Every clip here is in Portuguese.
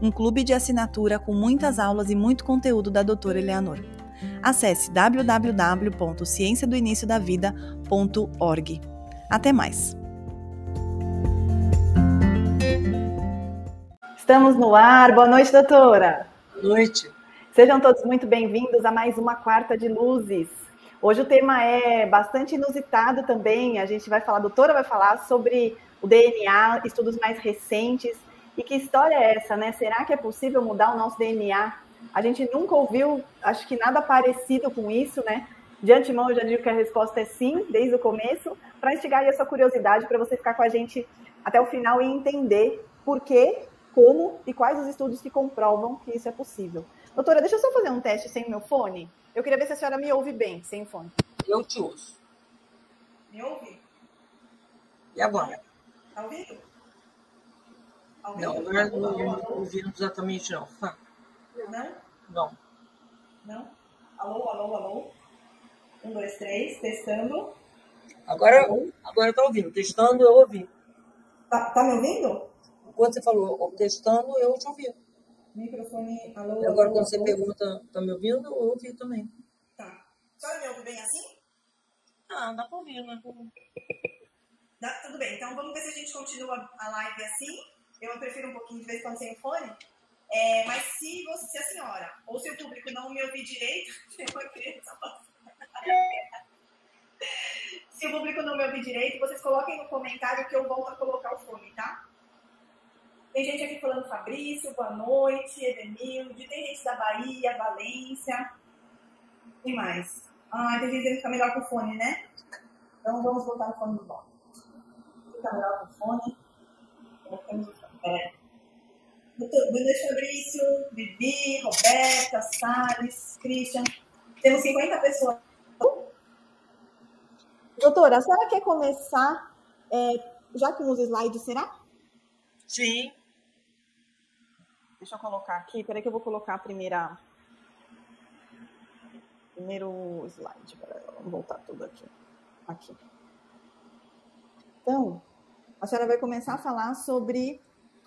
um clube de assinatura com muitas aulas e muito conteúdo da doutora Eleanor. Acesse www.cienciadoiniciodavida.org. Até mais! Estamos no ar. Boa noite, doutora. Boa noite. Sejam todos muito bem-vindos a mais uma quarta de luzes. Hoje o tema é bastante inusitado também. A gente vai falar, a doutora vai falar sobre o DNA, estudos mais recentes e que história é essa, né? Será que é possível mudar o nosso DNA? A gente nunca ouviu, acho que nada parecido com isso, né? De antemão, eu já digo que a resposta é sim, desde o começo, para instigar a sua curiosidade, para você ficar com a gente até o final e entender por quê, como e quais os estudos que comprovam que isso é possível. Doutora, deixa eu só fazer um teste sem o meu fone. Eu queria ver se a senhora me ouve bem, sem fone. Eu te ouço. Me ouve? E agora? Tá ouvindo? Não, não é ouvindo exatamente não. Não? Não. Não? Alô, alô, alô? Um, dois, três, testando. Agora, agora tá ouvindo. Testando, eu ouvi. Tá, tá me ouvindo? Quando você falou testando, eu te ouvi. Microfone, alô, E agora, alô, quando você alô. pergunta, tá me ouvindo, eu ouvi também. Tá. Senhora me ouve bem assim? Ah, dá pra ouvir, né? Dá, tudo bem, então vamos ver se a gente continua a live assim. Eu prefiro um pouquinho de vez em quando sem fone. É, mas se, você, se a senhora ou se o público não me ouvir direito. Se o público não me ouvir direito, vocês coloquem no comentário que eu volto a colocar o fone, tá? Tem gente aqui falando Fabrício, boa noite, Edenilde, tem gente da Bahia, Valência. Tem mais. Ah, tem gente que fica melhor com o fone, né? Então vamos botar o fone de volta. Fica melhor com o fone. Colocamos o Doutor- Boa noite, Fabrício, Vivi, Roberta, Salles, Christian. Temos 50 pessoas. Doutora, a senhora quer começar é, já com os slides, será? Sim. Deixa eu colocar aqui. Peraí que eu vou colocar a primeira... Primeiro slide. Peraí, vamos voltar tudo aqui. Aqui. Então, a senhora vai começar a falar sobre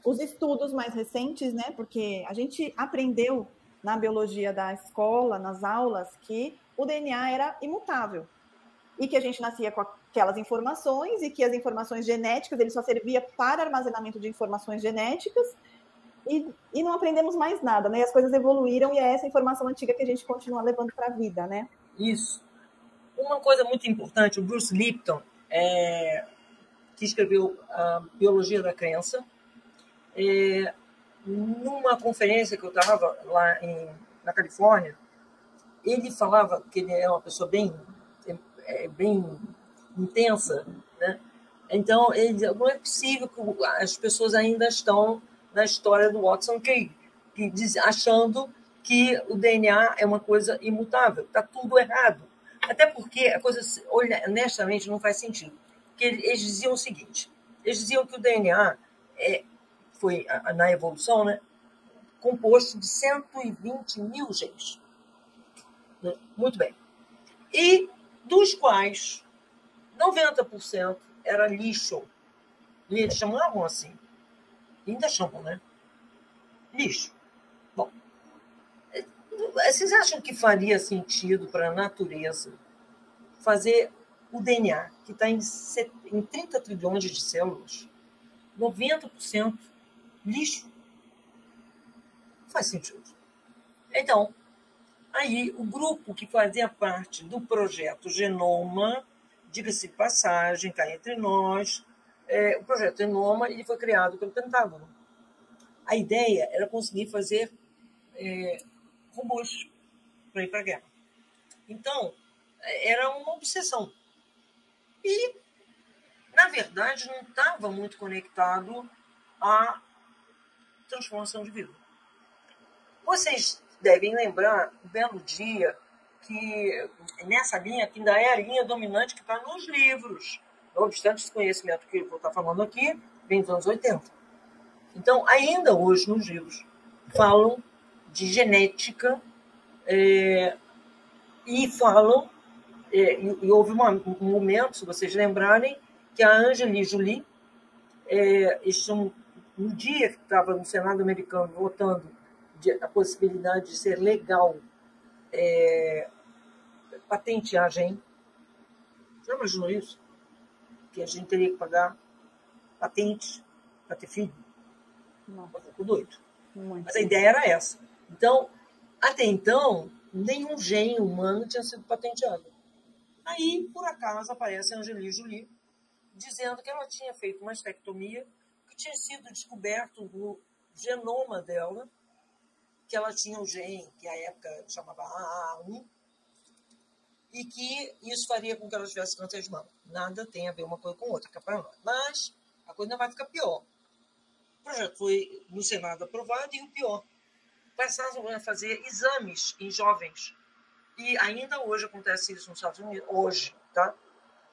os estudos mais recentes, né? Porque a gente aprendeu na biologia da escola, nas aulas, que o DNA era imutável e que a gente nascia com aquelas informações e que as informações genéticas ele só servia para armazenamento de informações genéticas e, e não aprendemos mais nada, né? As coisas evoluíram e é essa informação antiga que a gente continua levando para a vida, né? Isso. Uma coisa muito importante, o Bruce Lipton, é, que escreveu a Biologia da Crença, é, numa conferência que eu estava lá em, na Califórnia, ele falava que ele é uma pessoa bem, é, bem intensa, né? Então, ele dizia, não é possível que as pessoas ainda estão na história do Watson Crick, que diz, achando que o DNA é uma coisa imutável. Está tudo errado. Até porque a coisa, honestamente, não faz sentido. Porque eles diziam o seguinte: eles diziam que o DNA é, foi, na evolução, né, composto de 120 mil genes. Né? Muito bem. E dos quais 90% era lixo. Eles chamavam assim. Ainda chamam, né? Lixo. Bom, vocês acham que faria sentido para a natureza fazer o DNA, que está em 30 trilhões de células, 90% lixo? Faz sentido. Então, aí o grupo que fazia parte do projeto Genoma, diga-se de passagem, cá entre nós, é, o projeto Genoma ele foi criado pelo Pentágono. A ideia era conseguir fazer é, robôs para ir para a guerra. Então, era uma obsessão. E, na verdade, não estava muito conectado à transformação de vida. Vocês devem lembrar, um belo dia, que nessa linha, que ainda é a linha dominante que está nos livros. Não obstante, esse conhecimento que eu vou estar falando aqui vem dos anos 80. Então, ainda hoje nos livros, falam de genética é, e falam, é, e, e, houve uma, um momento, se vocês lembrarem, que a Angeli Jolie, é, um, um dia que estava no Senado americano votando de, a possibilidade de ser legal é, patenteagem. Já imaginou isso? Que a gente teria que pagar patente para ter filho? Nossa. Eu fico doido. Muito Mas a ideia era essa. Então, até então, nenhum gene humano tinha sido patenteado. Aí, por acaso, aparece a Angelie Jolie dizendo que ela tinha feito uma estectomia, que tinha sido descoberto no genoma dela, que ela tinha um gene que à época chamava AA1, e que isso faria com que ela tivesse câncer de mama. Nada tem a ver uma coisa com outra, é para nós. Mas a coisa ainda vai ficar pior. O projeto foi no Senado aprovado e o pior, passaram a fazer exames em jovens. E ainda hoje acontece isso nos Estados Unidos, hoje, tá?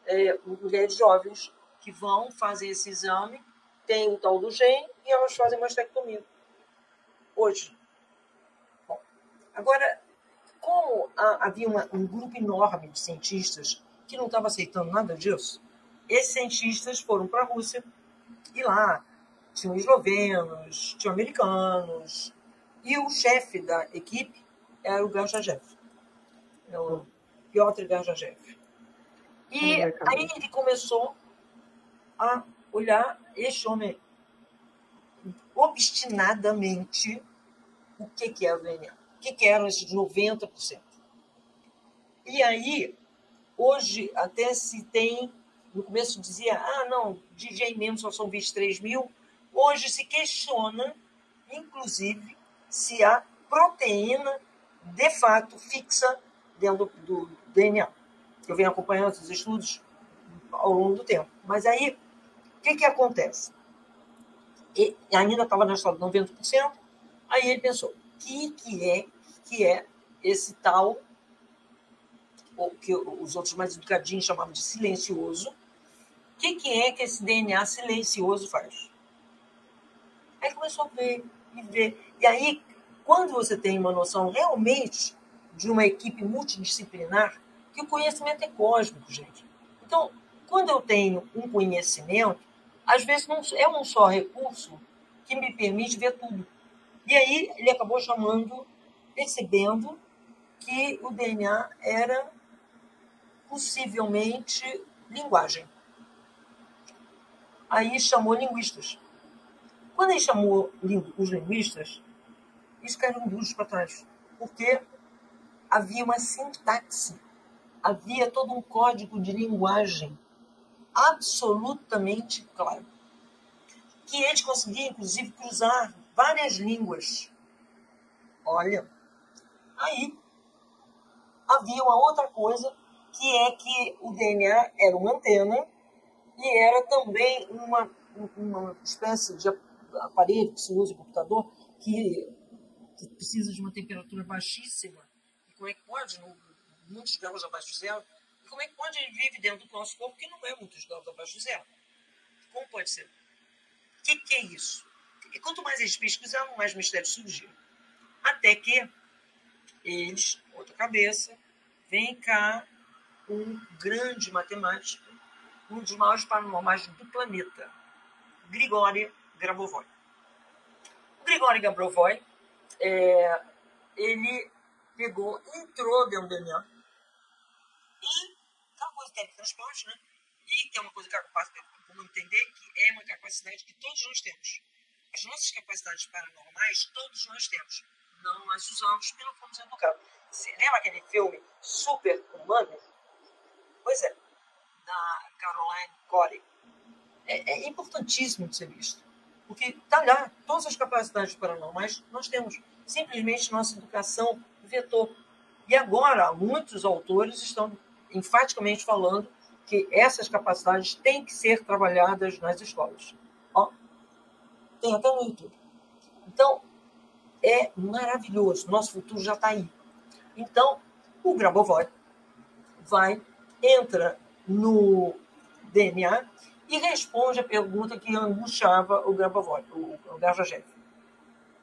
É, mulheres jovens que vão fazer esse exame, tem o tal do gene e elas fazem mastectomia. Hoje. Bom, agora, como havia uma, um grupo enorme de cientistas que não estava aceitando nada disso, esses cientistas foram para a Rússia e lá tinham eslovenos, tinham americanos, e o chefe da equipe era o Garjajev, é o Piotr Garjajev. E aí ele começou a olhar este homem obstinadamente o que, que é o DNA, o que, que eram esses 90%. E aí, hoje até se tem, no começo dizia, ah, não, DJ mesmo só são 23 mil. Hoje se questiona, inclusive, se a proteína de fato fixa dentro do DNA. Eu venho acompanhando esses estudos ao longo do tempo. Mas aí, o que, que acontece? E ainda estava na história de 90%, aí ele pensou, o que, que é que é esse tal, o que os outros mais educadinhos chamavam de silencioso, o que, que é que esse DNA silencioso faz? Aí começou a ver, e ver. E aí, quando você tem uma noção realmente de uma equipe multidisciplinar, que o conhecimento é cósmico, gente. Então, quando eu tenho um conhecimento, às vezes não é um só recurso que me permite ver tudo. E aí ele acabou chamando, percebendo que o DNA era possivelmente linguagem. Aí chamou linguistas. Quando ele chamou os linguistas, isso caiu duros para trás, porque havia uma sintaxe, havia todo um código de linguagem absolutamente claro. Que eles conseguiam, inclusive, cruzar várias línguas. Olha, aí havia uma outra coisa, que é que o DNA era uma antena e era também uma, uma espécie de aparelho que se usa em computador, que, que precisa de uma temperatura baixíssima. E como é que pode, no, muitos graus abaixo de zero, como é que pode ele vive dentro do nosso corpo que não é muitos graus abaixo de zero? Como pode ser? O que, que é isso? E quanto mais eles pesquisavam, mais mistérios surgiam. Até que eles, outra cabeça, vem cá um grande matemático, um dos maiores paranormais do planeta, Grigori Grabovoi. O Grigori Grabovoi, é, ele pegou, entrou dentro do DNA e é uma coisa de teletransporte, né? E que é uma coisa que é capaz, vamos entender que é uma capacidade que todos nós temos. As nossas capacidades paranormais, todos nós temos. Não as usamos pelo fomos educados. Você lembra aquele filme Super Humano? Pois é, da Caroline Corey. É, é importantíssimo de ser visto. Porque está lá, todas as capacidades paranormais nós temos. Simplesmente nossa educação vetou. E agora, muitos autores estão enfaticamente falando que essas capacidades têm que ser trabalhadas nas escolas. Ó, tem até no YouTube. Então, é maravilhoso. Nosso futuro já está aí. Então, o Grabovoi vai, entra no DNA e responde a pergunta que angustiava o Grabovoi, o, o Gajajev.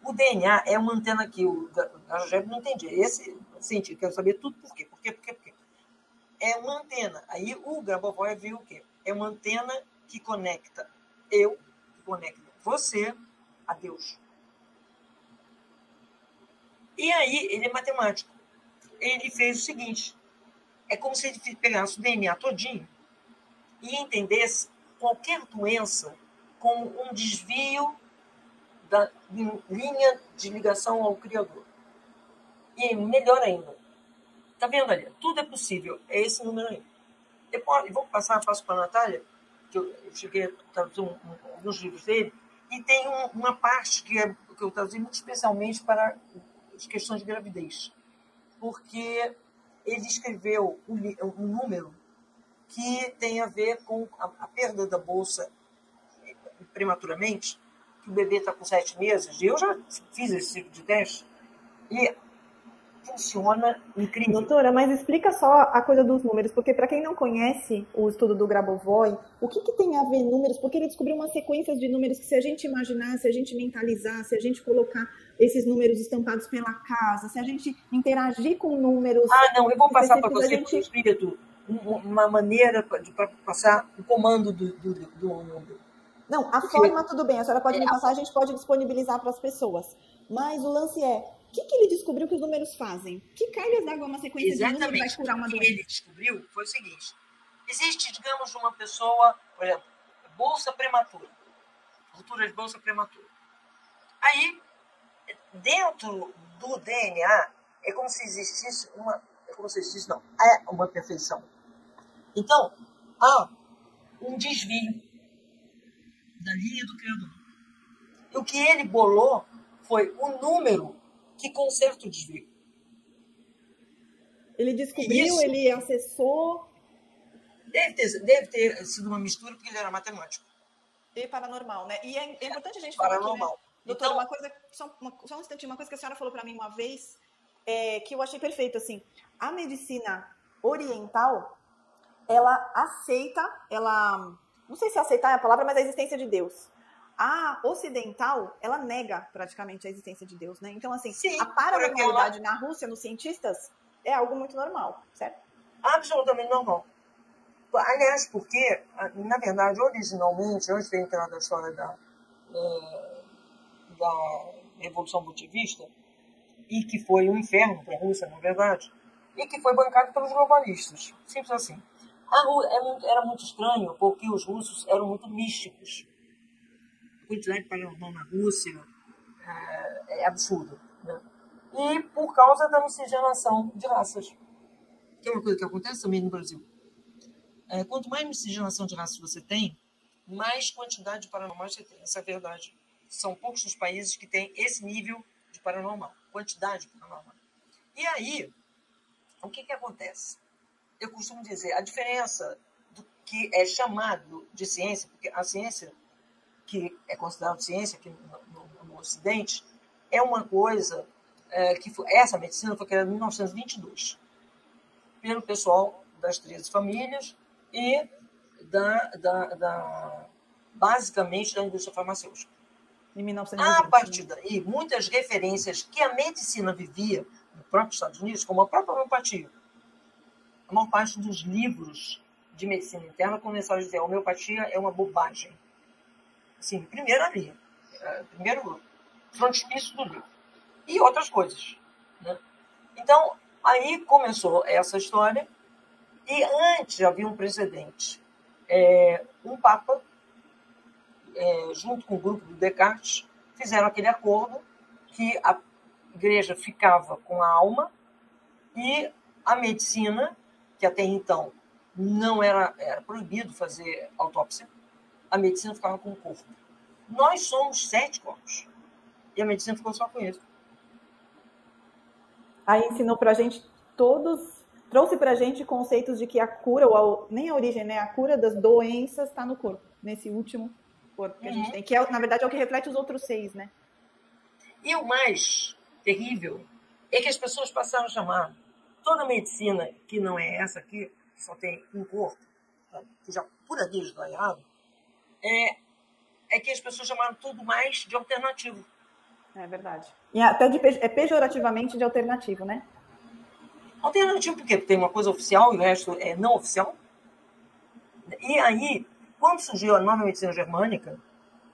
O DNA é uma antena que o Gajajev não entendia. Esse cientista quer saber tudo por quê, por quê, por quê, por quê. É uma antena. Aí o Grabovoi viu o quê? É uma antena que conecta eu, que conecta você a Deus. E aí ele é matemático. Ele fez o seguinte: é como se ele pegasse o DNA todinho e entendesse qualquer doença como um desvio da linha de ligação ao Criador. E melhor ainda, tá vendo ali? Tudo é possível. É esse número aí. Depois, vou passar, passo para a Natália, que eu cheguei a traduzir um, um, alguns livros dele, e tem um, uma parte que, é, que eu traduzi muito especialmente para as questões de gravidez. Porque ele escreveu um, um número que tem a ver com a, a perda da bolsa prematuramente, que o bebê está com sete meses. Eu já fiz esse tipo de teste e funciona incrível. Doutora, mas explica só a coisa dos números, porque para quem não conhece o estudo do Grabovoi, o que, que, tem a ver números? Porque ele descobriu uma sequência de números que se a gente imaginar, se a gente mentalizar, se a gente colocar esses números estampados pela casa, se a gente interagir com números... Ah, não, eu vou passar para você gente... espírito uma maneira de passar o comando do, do, do número. Não, a forma tudo bem, a senhora pode é, me passar, a gente pode disponibilizar para as pessoas. Mas o lance é, que, que ele descobriu que os números fazem? Que cargas d'água uma sequência Exatamente. de números vai curar uma doença? O que ele descobriu foi o seguinte: existe, digamos, uma pessoa, por exemplo, bolsa prematura, ruptura de bolsa prematura. Aí, dentro do DNA, é como se existisse uma, é como se existisse, não, é uma perfeição. Então, há um desvio da linha do Criador. E o que ele bolou foi o número que conserta o desvio. Ele descobriu, Isso. ele acessou. Deve ter, deve ter sido uma mistura, porque ele era matemático. E paranormal, né? E é, é importante a gente falar paranormal. Aqui, né? Doutora, então, uma coisa, só, uma, só um instantinho, uma coisa que a senhora falou para mim uma vez, é, que eu achei perfeito, assim, a medicina oriental, ela aceita, ela, não sei se aceitar é a palavra, mas a existência de Deus a ocidental, ela nega praticamente a existência de Deus, né? Então, assim, Sim, a paranormalidade ela... na Rússia, nos cientistas, é algo muito normal, certo? Absolutamente normal. Aliás, porque, na verdade, originalmente, antes de entrar na história da, é, da Revolução Bolivista, e que foi um inferno para a Rússia, na verdade, e que foi bancado pelos globalistas. Simples assim. A, era muito estranho, porque os russos eram muito místicos de paranormal na Rússia é, é absurda. Né? E por causa da miscigenação de raças, que é uma coisa que acontece também no Brasil. É, quanto mais miscigenação de raças você tem, mais quantidade de paranormal você tem. Essa é a verdade. São poucos os países que têm esse nível de paranormal, quantidade de paranormal. E aí, o que, que acontece? Eu costumo dizer, a diferença do que é chamado de ciência, porque a ciência que é considerado ciência aqui no, no, no Ocidente, é uma coisa é, que foi, essa medicina foi criada em 1922 pelo pessoal das 13 famílias e da, da, da basicamente da indústria farmacêutica. Em 1920. A partir daí, muitas referências que a medicina vivia no próprio Estados Unidos, como a própria homeopatia, a maior parte dos livros de medicina interna começaram a dizer a homeopatia é uma bobagem Sim, primeira linha. É, primeiro frontispício do livro. E outras coisas. Né? Então, aí começou essa história. E antes havia um precedente. É, um Papa, é, junto com o grupo do Descartes, fizeram aquele acordo que a igreja ficava com a alma e a medicina, que até então não era, era proibido fazer autópsia, a medicina ficava com o corpo. Nós somos sete corpos. E a medicina ficou só com isso. Aí ensinou pra gente todos, trouxe pra gente conceitos de que a cura, ou a, nem a origem, né? A cura das doenças está no corpo, nesse último corpo que uhum. a gente uhum. tem. Que, é, na verdade, é o que reflete os outros seis, né? E o mais terrível é que as pessoas passaram a chamar toda a medicina que não é essa aqui, que só tem um corpo, que já por aqui esvaiado, é, é que as pessoas chamaram tudo mais de alternativo. É verdade. E até de, é pejorativamente de alternativo, né? Alternativo por quê? Porque tem uma coisa oficial e o resto é não oficial. E aí, quando surgiu a nova medicina germânica,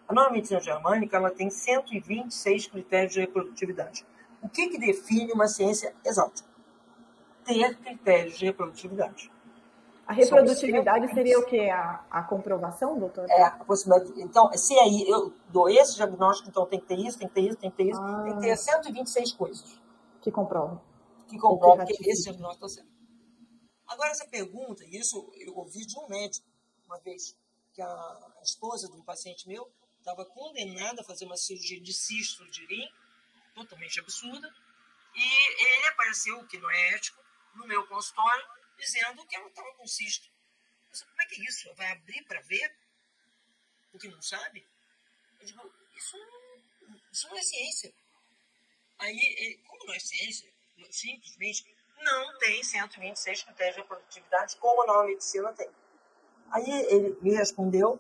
a nova medicina germânica ela tem 126 critérios de reprodutividade. O que, que define uma ciência exata? Ter critérios de reprodutividade. A reprodutividade seria o quê? A, a comprovação, doutor? É, a possibilidade. Então, se aí eu dou esse diagnóstico, então tem que ter isso, tem que ter isso, tem que ter isso, ah. tem que ter 126 coisas. Que comprovam. Que comprovam que, que esse diagnóstico está certo. Agora, essa pergunta, e isso eu ouvi de um médico uma vez, que a esposa de um paciente meu estava condenada a fazer uma cirurgia de cisto de rim, totalmente absurda, e ele apareceu, que não é ético, no meu consultório, dizendo que ela estava com cisto. Disse, como é que é isso? Vai abrir para ver? Porque não sabe? Eu digo, isso não, isso não é ciência. Aí, como não é ciência, simplesmente não tem 126 critérios de produtividade como a nova medicina tem. Aí ele me respondeu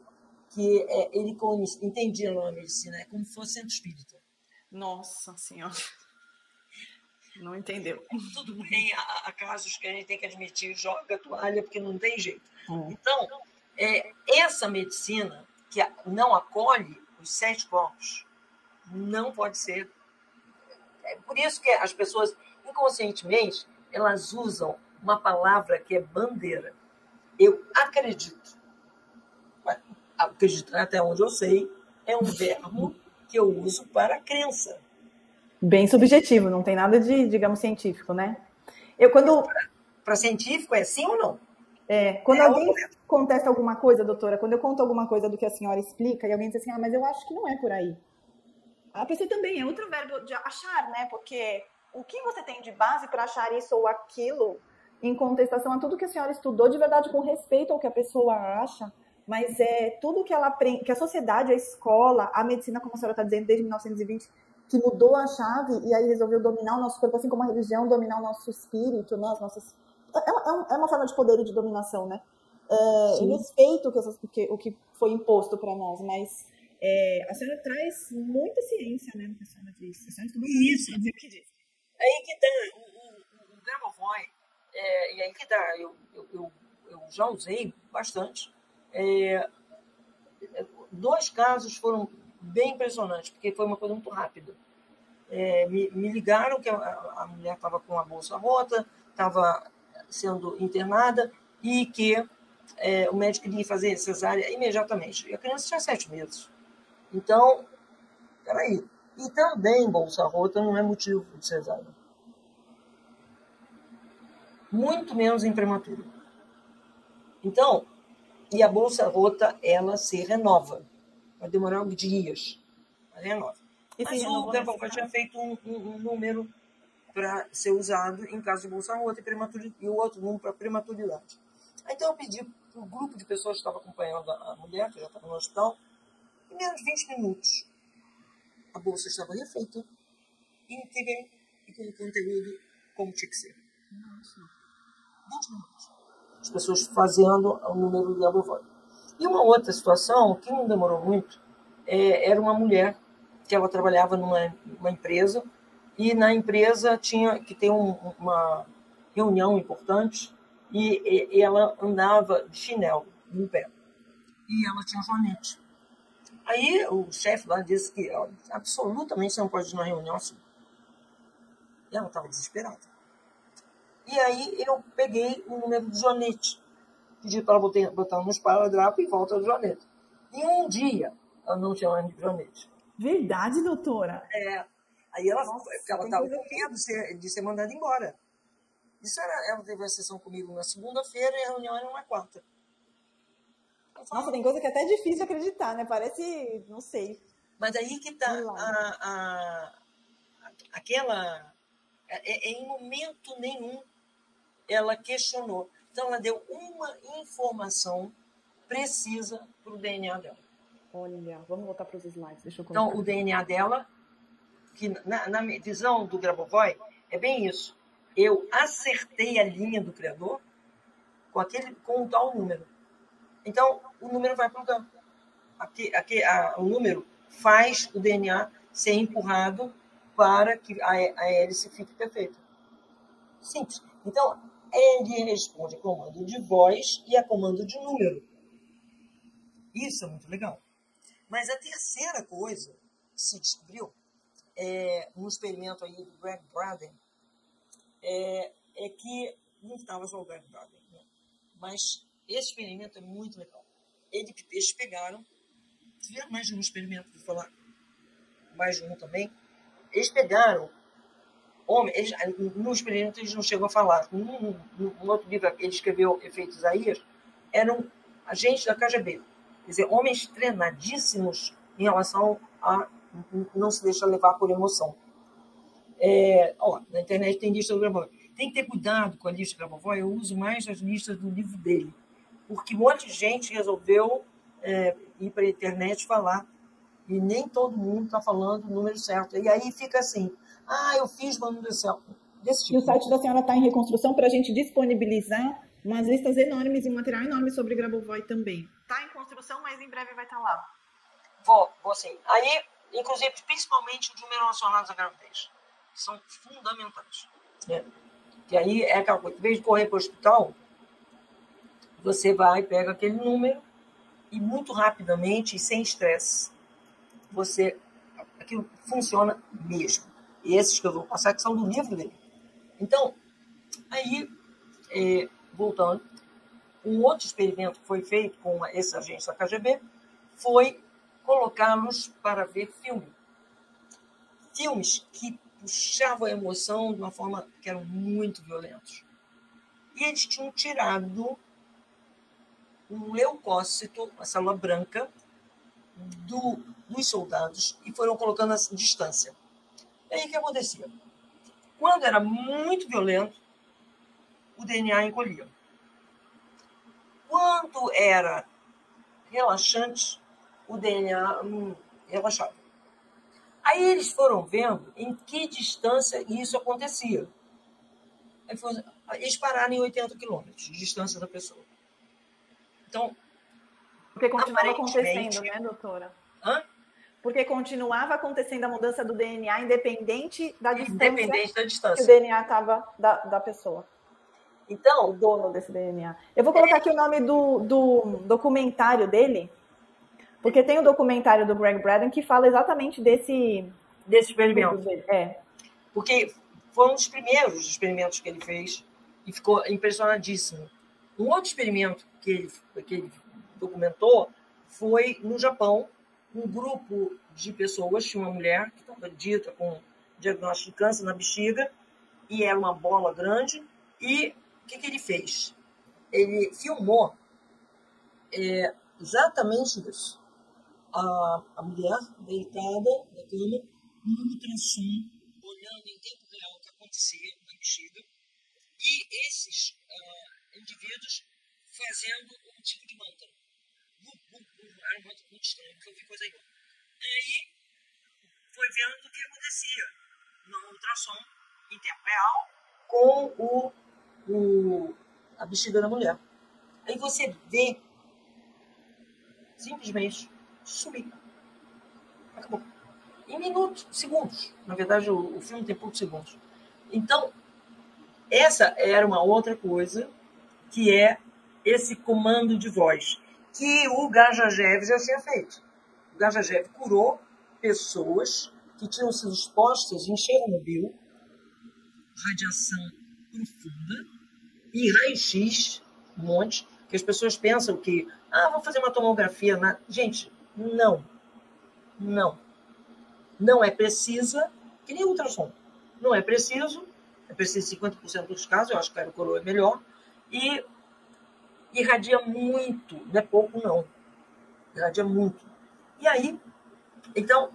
que é, ele entendia a medicina é como se fosse centro espírita. Nossa Senhora. Não entendeu. Tudo bem, há, há, casos que a gente tem que admitir, joga a toalha, porque não tem jeito. Hum. Então, é, essa medicina que não acolhe os sete corpos não pode ser. É por isso que as pessoas, inconscientemente, elas usam uma palavra que é bandeira. Eu acredito. Acreditar até onde eu sei é um verbo que eu uso para crença. Bem subjetivo, não tem nada de, digamos, científico, né? Eu quando para científico é sim ou não? É, quando é alguém contesta alguma coisa, doutora, quando eu conto alguma coisa do que a senhora explica e alguém diz assim, ah, mas eu acho que não é por aí. A pessoa também é outro verbo de achar, né? Porque o que você tem de base para achar isso ou aquilo em contestação a tudo que a senhora estudou de verdade com respeito ao que a pessoa acha, mas é tudo que ela aprende, que a sociedade, a escola, a medicina, como a senhora está dizendo, desde 1920, que mudou a chave e aí resolveu dominar o nosso corpo, assim como a religião dominar o nosso espírito, né? As nossas... é, é, é uma forma de poder e de dominação, né? É, respeito o que, que, o que foi imposto para nós, mas é, a senhora traz muita ciência, né, no que a senhora disse. A senhora isso, dizer o que diz. Aí que tá, o, o, o é, e aí que tá, eu, eu, eu, eu já usei bastante. É, dois casos foram bem impressionantes, porque foi uma coisa muito rápida. É, me, me, ligaram que a, a mulher estava com a bolsa rota, estava sendo internada e que é, o médico queria fazer cesárea imediatamente. E a criança tinha sete meses. Então, peraí. E também bolsa rota não é motivo de cesárea. Muito menos em prematuro. Então, e a bolsa rota, ela se renova. Vai demorar dias, mas renova. E mas o Devolver tinha feito um, um, um número para ser usado em caso de bolsa rota e, e o outro número para prematuridade. Então eu pedi para o grupo de pessoas que estava acompanhando a mulher, que já estava no hospital, em menos de 20 minutos a bolsa estava refeita, íntegra e com o conteúdo como tinha que ser. Nossa. 20 minutos. As pessoas fazendo o número de Abovóide. E uma outra situação, que não demorou muito, é, era uma mulher que ela trabalhava numa uma empresa e na empresa tinha que ter um, uma reunião importante e, e, ela andava de chinelo no pé. E ela tinha joanete. Aí o chefe lá disse que ó, absolutamente não pode ir na reunião assim. E ela estava desesperada. E aí eu peguei o número do Joanete. Pedi para ela botar, botar no esparadrapo e volta do Joanete. E um dia ela não tinha mais Joanete. Verdade, doutora? É. Aí ela, Nossa, ela estava com medo de ser, de ser mandada embora. Isso era, ela teve a sessão comigo na segunda-feira e a reunião era na quarta. Nossa, tem coisa que é até difícil acreditar, né? Parece, não sei. Mas aí que tá a, a, aquela. É, é, em momento nenhum ela questionou. Então ela deu uma informação precisa para o DNA dela. Olha, vamos voltar para os slides. Deixa eu então, o DNA dela que na, na visão do Grabovoi é bem isso. Eu acertei a linha do criador com aquele com um tal número. Então, o número vai para o lugar. Aqui, aqui, a, o número faz o DNA ser empurrado para que a, a hélice fique perfeita. Simples. Então, ele responde a comando de voz e a comando de número. Isso é muito legal. Mas a terceira coisa que se descobriu é, experimento aí do Greg Braden é, é que não estava só o Greg Braden, né? mas esse experimento é muito legal. Ele, eles pegaram, tiveram mais de um experimento, vou falar mais de um também. Eles pegaram homem, eles, no experimento eles não chegam a falar. Num, num outro livro ele escreveu Efeitos Isaías, eram agentes da KGB. Quer dizer, homens treinadíssimos em relação a não se deixar levar por emoção. É, ó, na internet tem lista do Grabovoi. Tem que ter cuidado com a lista do Grabovoi. Eu uso mais as listas do livro dele. Porque um monte de gente resolveu é, ir para a internet falar. E nem todo mundo está falando o número certo. E aí fica assim: ah, eu fiz manutenção. Desse tipo. E o site da senhora está em reconstrução para a gente disponibilizar umas listas enormes e um material enorme sobre Grabovoi também. Está em construção, mas em breve vai estar tá lá. Vou, vou sim. Aí, inclusive, principalmente os números relacionados à gravidez, são fundamentais. É. E aí é aquela coisa, em vez de correr para o hospital, você vai, pega aquele número e muito rapidamente e sem estresse, você aquilo funciona mesmo. E esses que eu vou passar que são do livro dele. Então, aí, é, voltando, um outro experimento que foi feito com esse agente da KGB foi colocá-los para ver filme. Filmes que puxavam a emoção de uma forma que eram muito violentos. E eles tinham tirado um leucócito, uma célula branca, do, dos soldados e foram colocando a distância. E aí o que acontecia? Quando era muito violento, o DNA encolhia. Quando era relaxante, o DNA hum, relaxava. Aí eles foram vendo em que distância isso acontecia. eles pararam em 80 quilômetros de distância da pessoa. Então. Porque continuava acontecendo, né, doutora? Hã? Porque continuava acontecendo a mudança do DNA independente da distância. Independente da distância. Que o DNA estava da, da pessoa. Então. O dono desse DNA. Eu vou colocar aqui o nome do, do documentário dele, porque tem o um documentário do Greg Braden que fala exatamente desse. Desse experimento. É. Porque foi um dos primeiros experimentos que ele fez e ficou impressionadíssimo. Um outro experimento que ele, que ele documentou foi no Japão, um grupo de pessoas, tinha uma mulher que estava dita com diagnóstico de câncer na bexiga, e era uma bola grande, e o que, que ele fez? Ele filmou é, exatamente isso. A, a mulher deitada na cama, no ultrassom, olhando em tempo real o que acontecia na bexiga, e esses uh, indivíduos fazendo um tipo de mantra. Era um mantra muito estranho, porque eu vi coisa igual. Aí foi vendo o que acontecia no ultrassom real com o o, a bexiga da mulher. Aí você vê simplesmente sumir. Acabou. Em minutos, segundos. Na verdade, o, o filme tem poucos segundos. Então, essa era uma outra coisa que é esse comando de voz que o Gajajev já tinha feito. O Gajajev curou pessoas que tinham sido expostas em Chernobyl, radiação profunda e raio-x, um monte, que as pessoas pensam que, ah, vou fazer uma tomografia. Na... Gente, não. Não. Não é precisa, que nem ultrassom. Não é preciso, é preciso 50% dos casos, eu acho que a coroa é melhor, e irradia muito, não é pouco não, irradia muito. E aí, então,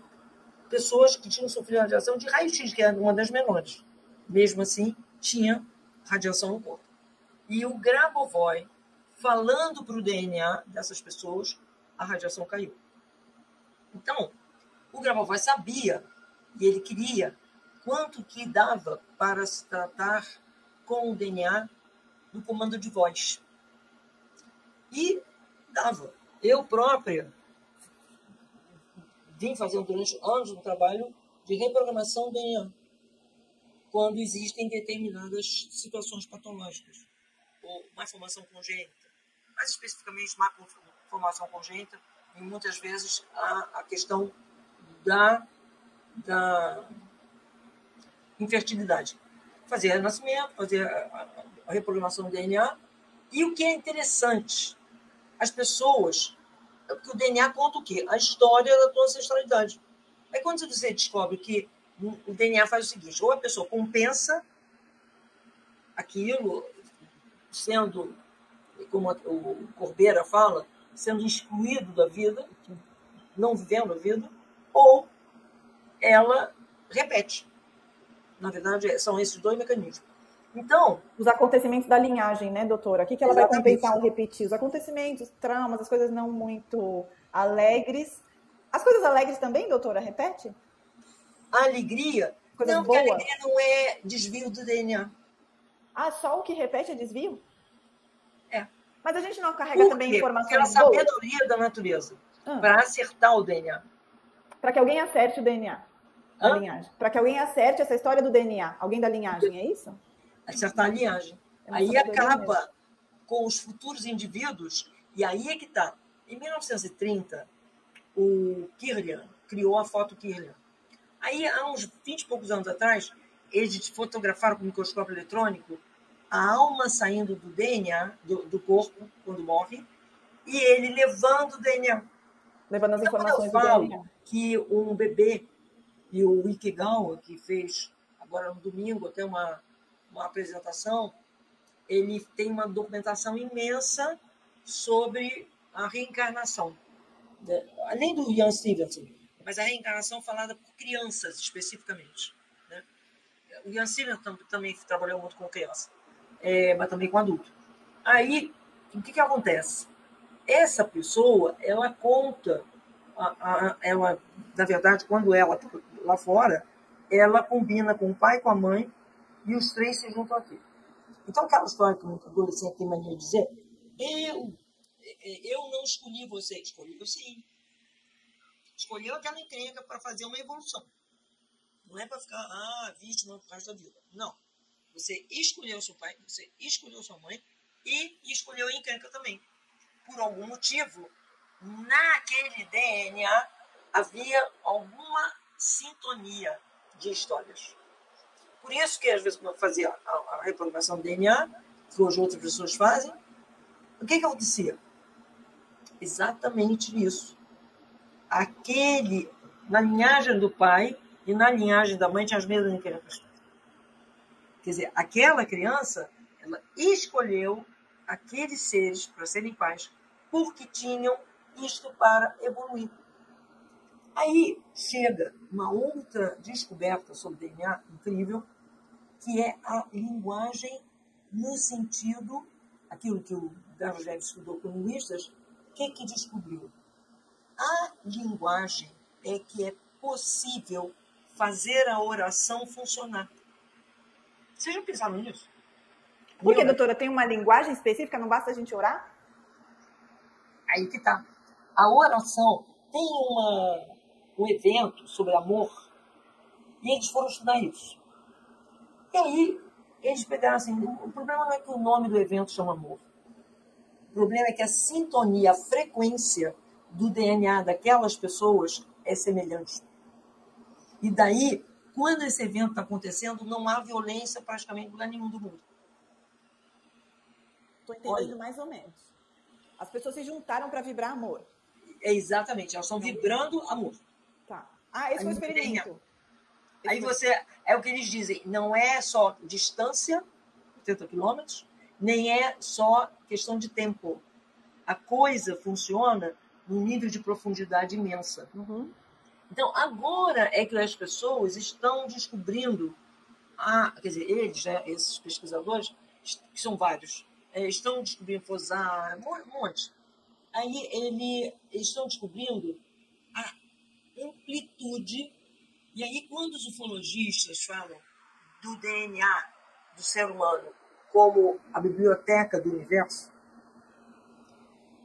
pessoas que tinham sofrido radiação de raio-x, que era uma das menores, mesmo assim, tinha radiação no corpo. E o Grabovoi, falando para o DNA dessas pessoas, a radiação caiu. Então, o Grabovoi sabia E ele queria quanto que dava para se tratar com o DNA do comando de voz. E dava. Eu própria vim fazendo durante anos um trabalho de reprogramação do DNA quando existem determinadas situações patológicas ou má formação congênita. Mais especificamente, má formação congênita e muitas vezes a, a questão da, da infertilidade. Fazer renascimento, fazer a, a reprogramação do DNA. E o que é interessante, as pessoas, porque o DNA conta o quê? A história da tua ancestralidade. Aí quando você descobre que o DNA faz o seguinte, ou a pessoa compensa aquilo, sendo, como o Corbeira fala, sendo excluído da vida, não vivendo a vida, ou ela repete. Na verdade, são esses dois mecanismos. Então. Os acontecimentos da linhagem, né, doutora? O que, que ela vai compensar ou repetir? Os acontecimentos, traumas, as coisas não muito alegres. As coisas alegres também, doutora, repete? A alegria. Coisas não, boas. porque a alegria não é desvio do DNA. Ah, só o que repete é desvio? É. Mas a gente não carrega Por também informações é a sabedoria da natureza ah. para acertar o DNA. Para que alguém acerte o DNA. Para que alguém acerte essa história do DNA. Alguém da linhagem, é isso? Acertar a linhagem. É aí acaba mesmo. com os futuros indivíduos, e aí é que está. Em 1930, o Kirlian criou a foto Kirlian. Aí, há uns 20 e poucos anos atrás, eles fotografaram com microscópio eletrônico a alma saindo do DNA, do, do corpo, quando morre, e ele levando o DNA. Levando as então, informações eu falo do DNA. que um bebê e o Ikigawa, que fez agora no domingo até uma, uma apresentação, ele tem uma documentação imensa sobre a reencarnação. Né? Além do Ian Stevenson, mas a reencarnação falada por crianças especificamente. Né? O Ian Stevenson também trabalhou muito com criança, é, mas também com adulto. Aí, o que, que acontece? Essa pessoa, ela conta, a, a, ela, na verdade, quando ela lá fora, ela combina com o pai e com a mãe e os três se juntam aqui. Então, aquela história que muito adolescente tem mania de dizer, eu, eu não escolhi você, escolhi você sim. Escolheu aquela encrenca para fazer uma evolução. Não é para ficar, ah, vítima pro resto da vida. Não. Você escolheu seu pai, você escolheu sua mãe e escolheu a encrenca também. Por algum motivo, naquele DNA havia alguma sintonia de histórias. Por isso que, às vezes, quando eu fazia a, a reprogramação do DNA, que hoje outras pessoas fazem, o que, que acontecia? Exatamente isso. Aquele, na linhagem do pai e na linhagem da mãe, tinha as mesmas questões. Quer dizer, aquela criança, ela escolheu aqueles seres para serem pais porque tinham isto para evoluir. Aí chega uma outra descoberta sobre DNA incrível, que é a linguagem no sentido, aquilo que o Garjel estudou com linguistas, o que, que descobriu? A linguagem é que é possível fazer a oração funcionar. Vocês já pensaram nisso? Por que, doutora? Tem uma linguagem específica? Não basta a gente orar? Aí que tá. A oração tem uma, um evento sobre amor e eles foram estudar isso. E aí eles pegaram assim, o problema não é que o nome do evento chama amor. O problema é que a sintonia, a frequência do DNA daquelas pessoas é semelhante. E daí, quando esse evento está acontecendo, não há violência praticamente em lugar nenhum do mundo. Estou entendendo Olha, mais ou menos. As pessoas se juntaram para vibrar amor. É exatamente, elas estão vibrando amor. Tá. Ah, esse foi o experimento. Aí você, é o que eles dizem, não é só distância, 80 quilômetros, nem é só questão de tempo. A coisa funciona num nível de profundidade imensa. Uhum. Então, agora é que as pessoas estão descobrindo, a, quer dizer, eles, né, esses pesquisadores, que são vários, é, estão descobrindo Fozar, um monte. Aí ele, eles estão descobrindo a amplitude E aí, quando os ufologistas falam do DNA do ser humano como a biblioteca do universo,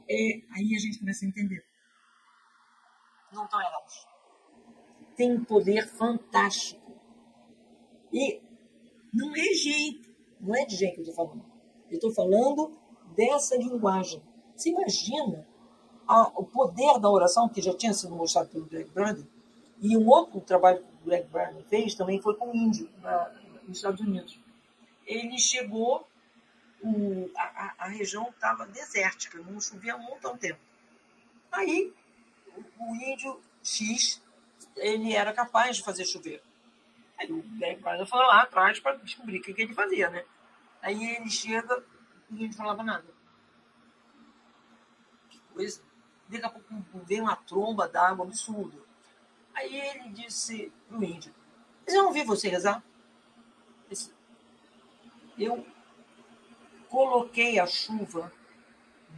é, aí a gente começa a entender. Não estão errados. Tem um poder fantástico. E não é jeito, não é de jeito que eu estou falando. Eu estou falando dessa linguagem. Você imagina a, o poder da oração, que já tinha sido mostrado pelo Greg Braden, e um outro trabalho que o Greg Braden fez também foi com o índio, na, nos Estados Unidos. Ele chegou, o, a, a, região estava desértica, não chovia há um tempo. Aí, o, o índio X, ele era capaz de fazer chover. Aí o Greg Braden foi lá atrás para descobrir o que, que ele fazia, né? Aí ele chega e não falava nada. Que coisa. Daqui a pouco veio uma tromba d'água absurda. Aí ele disse pro índio: Mas eu não vi você rezar. Eu coloquei a chuva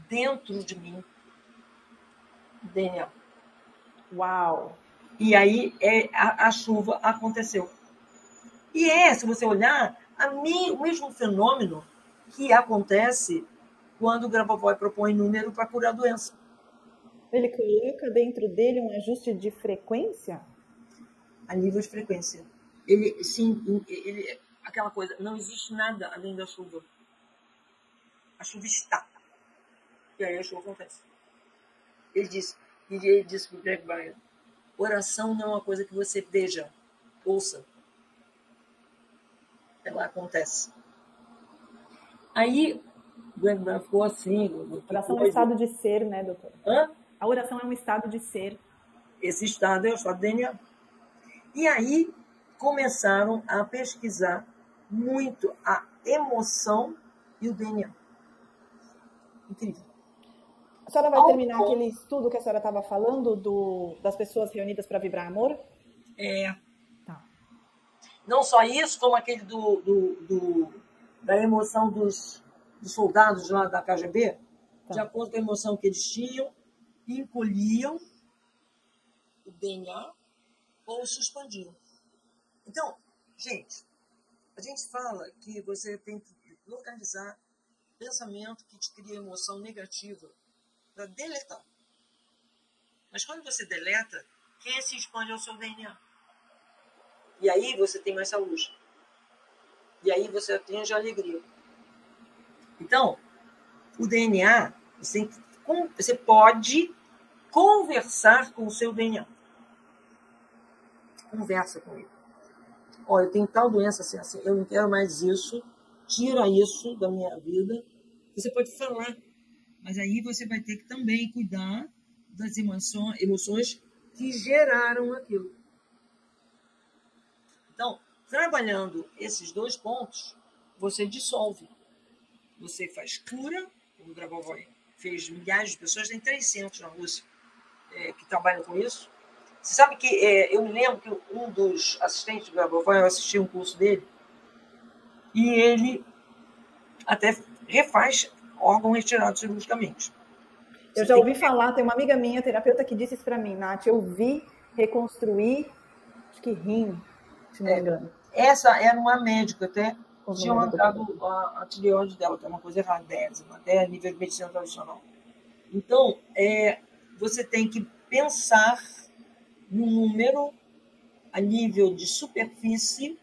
dentro de mim. Daniel. Uau! E aí é, a, a chuva aconteceu. E é, se você olhar, a mim, o mesmo fenômeno que acontece quando o Grabovoi propõe número para curar a doença. Ele coloca dentro dele um ajuste de frequência? A nível de frequência. Ele, sim, ele, aquela coisa, não existe nada além da chuva. A chuva está. E aí a chuva acontece. Ele disse, ele disse para o Greg Bryan, oração não é uma coisa que você veja, ouça. Ela acontece. Aí, Greg Brown ficou assim. Oração é um estado de ser, né, doutor? Hã? A oração é um estado de ser. Esse estado é o estado do DNA. E aí começaram a pesquisar muito a emoção e o DNA. Incrível. A senhora vai Ao terminar ponto... aquele estudo que a senhora estava falando do, das pessoas reunidas para vibrar amor? É. Tá. Não só isso, como aquele do, do, do da emoção dos, dos soldados lá da KGB, tá. de acordo com a emoção que eles tinham, encolhiam o DNA ou se expandiam. Então, gente, a gente fala que você tem que localizar pensamento que te cria emoção negativa para deletar. Mas quando você deleta, quem se expande é o seu DNA. E aí você tem mais saúde. E aí você atinge a alegria. Então, o DNA, você, você pode conversar com o seu DNA. Conversa com ele. Olha, eu tenho tal doença assim, assim, eu não quero mais isso, tira isso da minha vida. Você pode falar, mas aí você vai ter que também cuidar das emoções, emoções que geraram aquilo. Então, Trabalhando esses dois pontos, você dissolve. Você faz cura, como o Grabovoi fez milhares de pessoas, tem 300 na Rússia é, que trabalham com isso. Você sabe que é, eu me lembro que um dos assistentes do Grabovoi, eu assisti um curso dele, e ele até refaz órgão retirado cirurgicamente. Eu já ouvi falar, tem uma amiga minha, terapeuta, que disse isso para mim, Nath, eu vi reconstruir, acho que rim, se não me é. engano. Essa era uma médica, até tinha mandado a, a tireoide dela, que é uma coisa erradésima, até a nível de medicina tradicional. Então, é, você tem que pensar no número a nível de superfície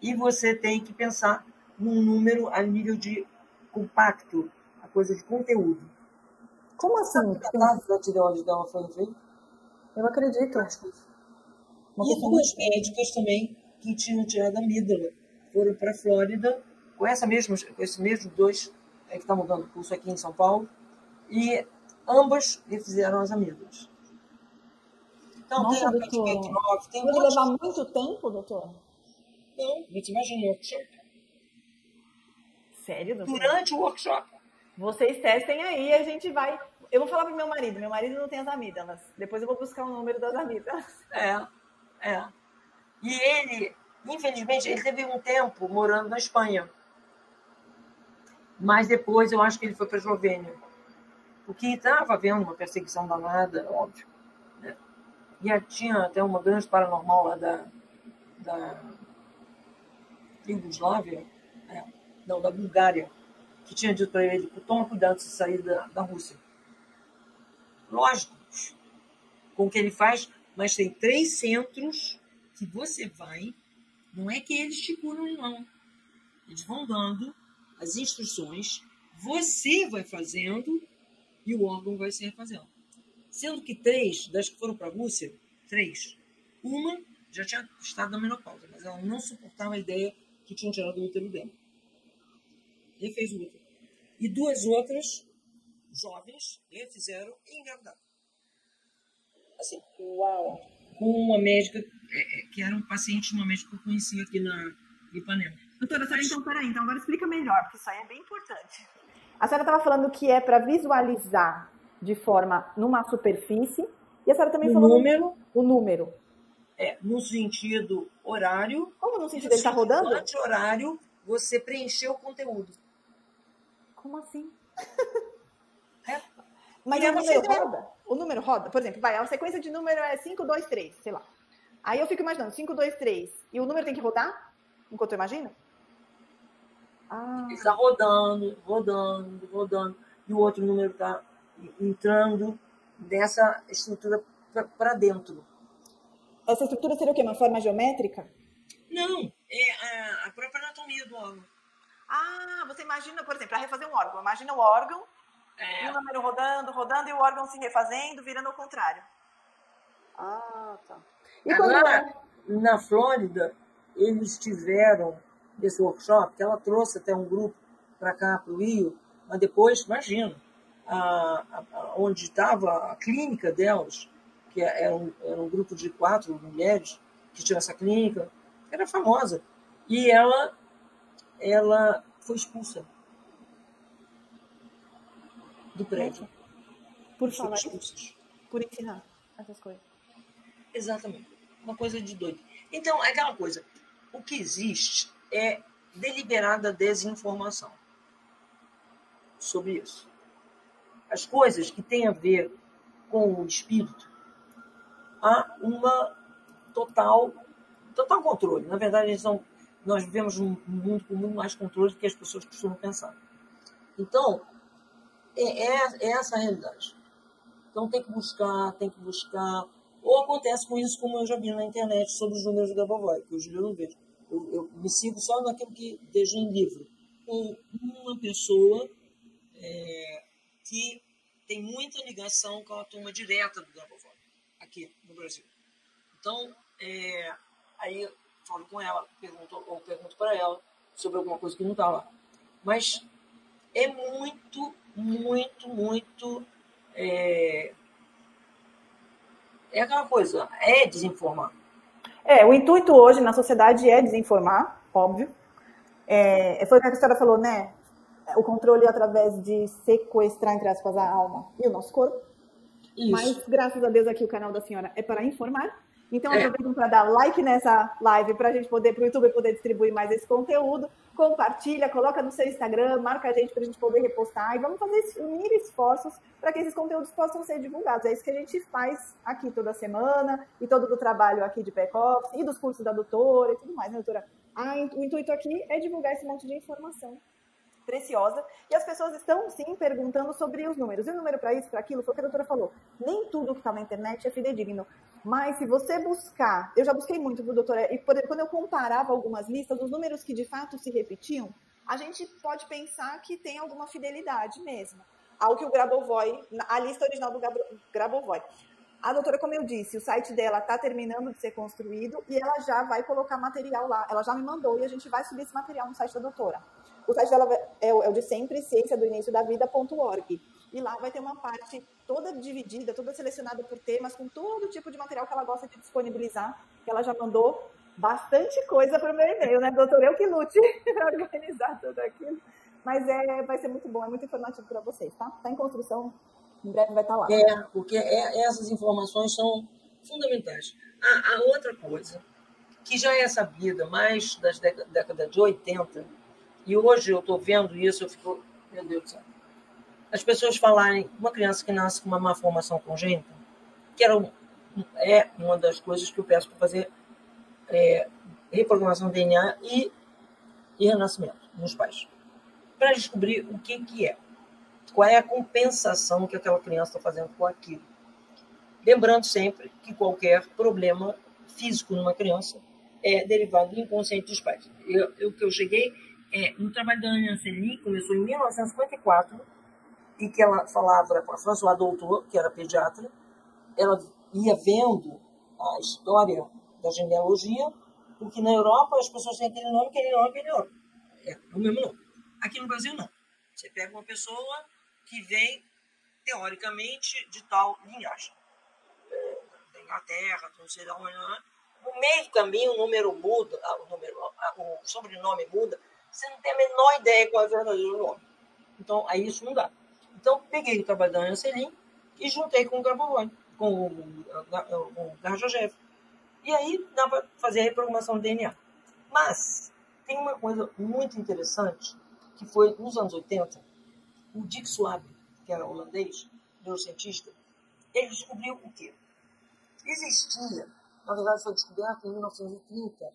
e você tem que pensar num número a nível de compacto, a coisa de conteúdo. Como assim? A tireoide dela foi feita? Eu acredito. E duas médicas também que tinham tirado a amígdala. Foram para a Flórida com, essa mesma, com esses mesmos dois é, que estavam dando curso aqui em São Paulo e ambas refizeram as amígdalas. Então, Nossa, tem a doutor. 9, tem Pode levar muito tempo, doutor? Não, você imagina um workshop. Sério, doutor? Durante o workshop. Vocês testem aí, a gente vai. Eu vou falar para meu marido. Meu marido não tem as amígdalas. Depois eu vou buscar o número das amígdalas. É, é. E ele, infelizmente, ele teve um tempo morando na Espanha. Mas depois eu acho que ele foi para a Eslovênia. Porque estava havendo uma perseguição danada, óbvio. Né? E tinha até uma grande paranormal lá da, da Iugoslávia, é, não, da Bulgária, que tinha dito para ele: toma cuidado se sair da, da Rússia. Lógico, com o que ele faz, mas tem três centros que você vai, não é que eles te curam, não. Eles vão dando as instruções, você vai fazendo e o órgão vai se refazendo. Sendo que três das que foram para a Rússia, três, uma já tinha estado na menopausa, mas ela não suportava a ideia que tinham tirado o útero dela. Refez o útero. E duas outras, jovens, refizeram e engravidaram. Assim, Uau! Com uma médica, é, é, que era um paciente de uma médica que eu conhecia aqui na Ipanema. Doutora, senhora, então, peraí, então agora explica melhor, porque isso aí é bem importante. A senhora estava falando que é para visualizar de forma numa superfície, e a senhora também O falou número, o número. é, no sentido horário, Como no sentido no dele está sentido rodando? anti-horário, você preencheu o conteúdo. Como assim? É. Mas E você número roda? O número roda? Por exemplo, vai, a sequência de número é 5, 2, 3, sei lá. Aí eu fico imaginando, 5, 2, 3. E o número tem que rodar? Enquanto eu imagino? Ah, Ele está rodando, rodando, rodando, e o outro número está entrando nessa estrutura para dentro. essa estrutura seria o quê? Uma forma geométrica? Não, é a, a própria anatomia do órgão. Ah, você imagina, por exemplo, para refazer um órgão. Imagina o órgão, É, o número rodando, rodando, e o órgão se refazendo, virando ao contrário. Ah, tá. E quando Agora, é? na Flórida, eles tiveram esse workshop, que ela trouxe até um grupo para cá, para o Rio, mas depois, imagina, a, a- a- onde estava a clínica delas, que era um, era um grupo de quatro mulheres que tinham essa clínica, era famosa. E ela, ela foi expulsa do prédio. Por falar por ensinar essas coisas. Exatamente. Uma coisa de doido. Então, é aquela coisa. O que existe é deliberada desinformação sobre isso. As coisas que têm a ver com o espírito, há uma total, total controle. Na verdade, são, nós vivemos num mundo com muito mais controle do que as pessoas costumam pensar. Então, é, é, é essa a realidade. Então tem que buscar, tem que buscar. Ou acontece com isso, como eu já vi na internet, sobre os números do Gabovoy, que hoje eu não vejo. Eu, eu me sigo só naquilo que vejo em livro. Com uma pessoa é, que tem muita ligação com a turma direta do Gabovoy, aqui no Brasil. Então, é, aí eu falo com ela, pergunto, ou pergunto para ela sobre alguma coisa que não está lá. Mas é muito, muito, muito. É, é aquela coisa, é desinformar. É, o intuito hoje na sociedade é desinformar, óbvio. É, foi o que a senhora falou, né? O controle através de sequestrar, entre aspas, a alma e o nosso corpo. Isso. Mas, graças a Deus, aqui o canal da senhora é para informar. Então, É. aproveitem para dar like nessa live para a gente poder, para o YouTube poder distribuir mais esse conteúdo. Compartilha, coloca no seu Instagram, marca a gente para a gente poder repostar. E vamos fazer unir esforços para que esses conteúdos possam ser divulgados. É isso que a gente faz aqui toda semana e todo o trabalho aqui de back-office e dos cursos da doutora e tudo mais, né, doutora? Ah, o intuito aqui é divulgar esse monte de informação preciosa. E as pessoas estão, sim, perguntando sobre os números. E o número para isso, para aquilo, foi o que a doutora falou. Nem tudo que está na internet é fidedigno. Mas se você buscar, eu já busquei muito, viu, doutora? E quando eu comparava algumas listas, os números que de fato se repetiam, a gente pode pensar que tem alguma fidelidade mesmo. Ao que o Grabovoi, a lista original do Grabovoi. A doutora, como eu disse, o site dela está terminando de ser construído e ela já vai colocar material lá. Ela já me mandou e a gente vai subir esse material no site da doutora. O site dela é o, é o de sempre, ciência do início da vida.org. E lá vai ter uma parte toda dividida, toda selecionada por temas, com todo tipo de material que ela gosta de disponibilizar, que ela já mandou bastante coisa para o meu e-mail, né, doutora? Eu que lute para organizar tudo aquilo. Mas é, vai ser muito bom, é muito informativo para vocês, tá? Está em construção, em breve vai estar lá. É, porque é- essas informações são fundamentais. A, a outra coisa, que já é sabida mais das décadas década de 80, e hoje eu estou vendo isso, eu fico, meu Deus do céu. As pessoas falarem, uma criança que nasce com uma má formação congênita, que era um, é uma das coisas que eu peço para fazer é, reprogramação do DNA e, e renascimento nos pais. Para descobrir o que, que é. Qual é a compensação que aquela criança está fazendo com aquilo. Lembrando sempre que qualquer problema físico numa criança é derivado do inconsciente dos pais. O que eu cheguei é, no trabalho da Ana Ancelin, começou em 1954, e que ela falava com a François Doutor, que era pediatra, ela ia vendo a história da genealogia, porque na Europa as pessoas têm aquele nome, aquele nome, aquele nome. É o mesmo nome. Aqui no Brasil, não. Você pega uma pessoa que vem, teoricamente, de tal linhagem. Da Inglaterra, não sei de onde. No meio do caminho, o número muda, ah, o, número, ah, o sobrenome muda, você não tem a menor ideia qual é o verdadeiro nome. Então, aí isso não dá. Então, peguei o trabalho da Anselin e juntei com o Grabovoi, com o Garjojev. E aí dá para fazer a reprogramação do DNA. Mas tem uma coisa muito interessante, que foi nos anos 80, o Dick Swab, que era holandês, neurocientista, ele descobriu o quê? Existia, na verdade foi descoberto em 1930,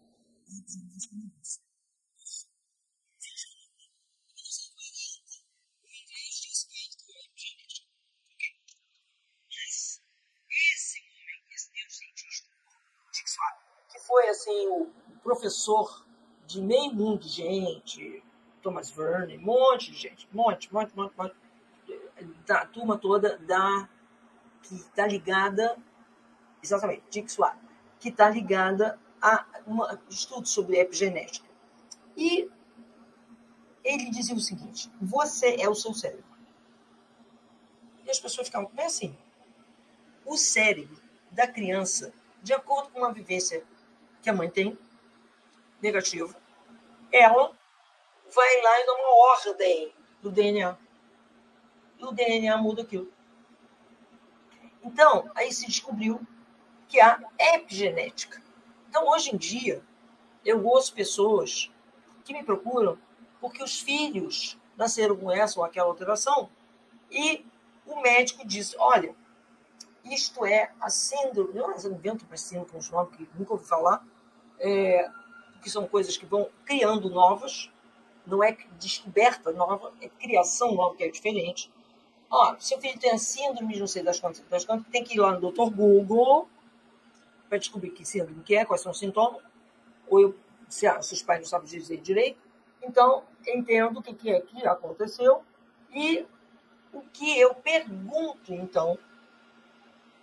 foi assim o professor de meio mundo de gente, Thomas Verne, um monte de gente, um monte, um monte, um monte, um monte da turma toda da que está ligada exatamente, Dick que está ligada a um estudo sobre epigenética. E ele dizia o seguinte: você é o seu cérebro. E as pessoas ficavam bem assim. O cérebro da criança, de acordo com uma vivência que a mãe tem, negativo, ela vai lá e dá uma ordem do DNA. E o DNA muda aquilo. Então, aí se descobriu que há epigenética. Então, hoje em dia, eu ouço pessoas que me procuram porque os filhos nasceram com essa ou aquela alteração e o médico diz: olha, isto é a síndrome, eu invento para síndrome com os nomes que nunca ouvi falar, é, que são coisas que vão criando novas, não é descoberta nova, é criação nova, que é diferente. Ó, seu filho tem a síndrome, não sei das quantas, das quantas, tem que ir lá no Dr. Google para descobrir que síndrome que é, quais são os sintomas, ou eu, se, se os pais não sabem dizer direito. Então, entendo o que, que é que aconteceu e o que eu pergunto, então,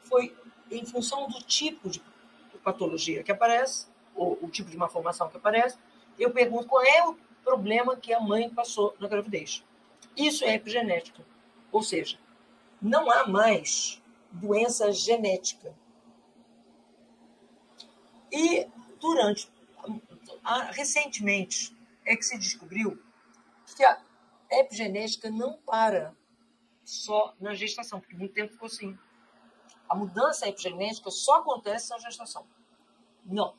foi em função do tipo de patologia que aparece, o, o tipo de malformação que aparece, eu pergunto qual é o problema que a mãe passou na gravidez. Isso é epigenética. Ou seja, não há mais doença genética. E durante recentemente é que se descobriu que a epigenética não para só na gestação, porque muito tempo ficou assim. A mudança epigenética só acontece na gestação. Não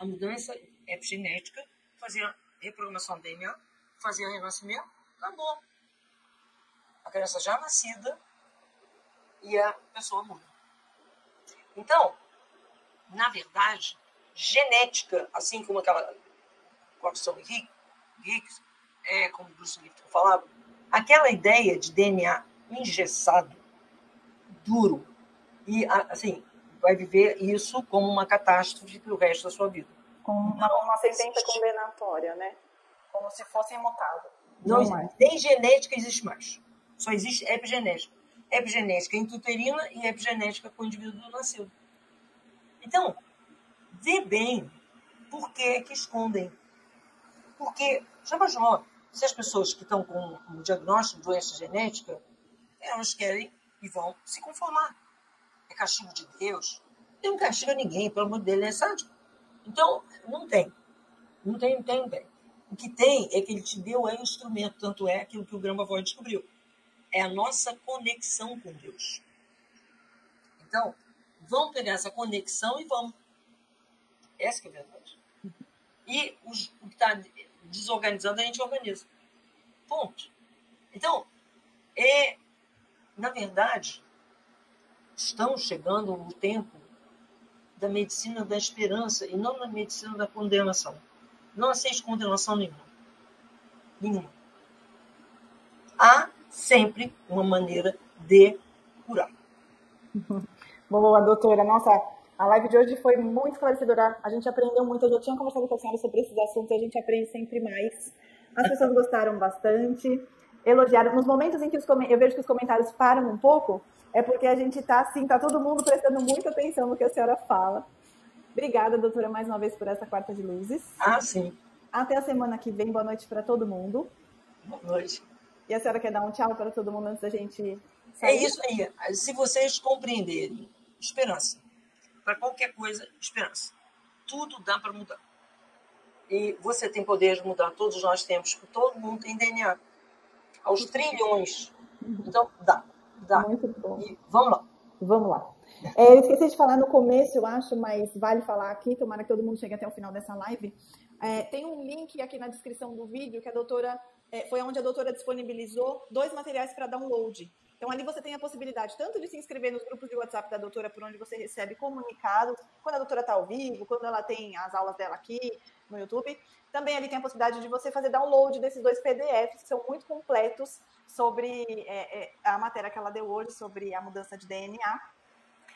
a mudança epigenética, fazia reprogramação do DNA, fazia renascimento, acabou. A criança já nascida e a pessoa muda. Então, na verdade, genética, assim como aquela profissão Higgs, é, como Bruce Lipton falava, aquela ideia de DNA engessado, duro, e assim, vai viver isso como uma catástrofe para o resto da sua vida. Com uma, uma sentença condenatória, né? Como se fosse imutável. Não, não existe. Nem genética existe mais. Só existe epigenética. Epigenética intuterina e epigenética com o indivíduo nasceu. Então, vê bem por que, que escondem. Porque, já imaginou, se as pessoas que estão com um diagnóstico de doença genética, elas querem e vão se conformar é castigo de Deus. Ele não castiga ninguém, pelo amor dele, é sádico. Então, não tem. Não tem, não tem, não tem. O que tem é que ele te deu é um instrumento, tanto é aquilo que o Gramba Void descobriu. É a nossa conexão com Deus. Então, vamos pegar essa conexão e vamos. Essa que é a verdade. E os, o que está desorganizando, a gente organiza. Ponto. Então, é, na verdade, estamos chegando no tempo da medicina da esperança e não da medicina da condenação. Não aceite condenação nenhuma. Nenhuma. Há sempre uma maneira de curar. Boa, doutora. Nossa, a live de hoje foi muito esclarecedora. A gente aprendeu muito. Eu já tinha conversado com a senhora sobre esses assuntos a gente aprende sempre mais. As pessoas gostaram bastante, elogiaram. Nos momentos em que os, eu vejo que os comentários param um pouco, é porque a gente está assim, tá todo mundo prestando muita atenção no que a senhora fala. Obrigada, doutora, mais uma vez por essa quarta de luzes. Ah, sim. Até a semana que vem. Boa noite para todo mundo. Boa noite. E a senhora quer dar um tchau para todo mundo antes da gente sair? É isso aí. Se vocês compreenderem, esperança. Para qualquer coisa, esperança. Tudo dá para mudar. E você tem poder de mudar, todos nós temos, porque todo mundo tem DNA. Aos trilhões. Então, dá. Dá. Muito bom. E vamos lá. Vamos lá. É, eu esqueci de falar no começo, eu acho, mas vale falar aqui, tomara que todo mundo chegue até o final dessa live. É, tem um link aqui na descrição do vídeo que a doutora, é, foi onde a doutora disponibilizou dois materiais para download. Então, ali você tem a possibilidade tanto de se inscrever nos grupos de WhatsApp da doutora, por onde você recebe comunicados, quando a doutora está ao vivo, quando ela tem as aulas dela aqui no YouTube. Também ali tem a possibilidade de você fazer download desses dois PDFs, que são muito completos sobre é, é, a matéria que ela deu hoje, sobre a mudança de DNA.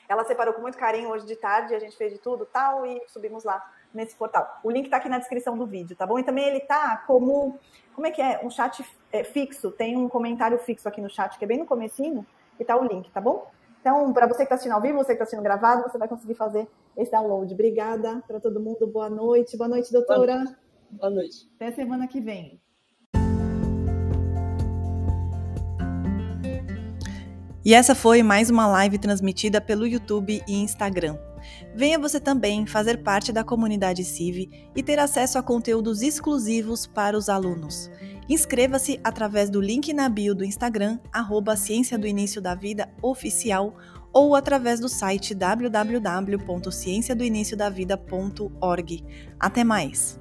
Ela separou com muito carinho hoje de tarde, a gente fez de tudo tal, e subimos lá nesse portal. O link está aqui na descrição do vídeo, tá bom? E também ele tá como, como é que é? Um chat é, fixo, tem um comentário fixo aqui no chat, que é bem no comecinho, e tá o link, tá bom? Então, para você que está assistindo ao vivo, você que está assistindo gravado, você vai conseguir fazer esse download. Obrigada para todo mundo, boa noite. Boa noite, doutora. Boa noite. Boa noite. Até semana que vem. E essa foi mais uma live transmitida pelo YouTube e Instagram. Venha você também fazer parte da comunidade CIV e ter acesso a conteúdos exclusivos para os alunos. Inscreva-se através do link na bio do Instagram, arroba Ciência do Início da Vida Oficial, ou através do site www.cienciadoiniciodavida.org. Até mais!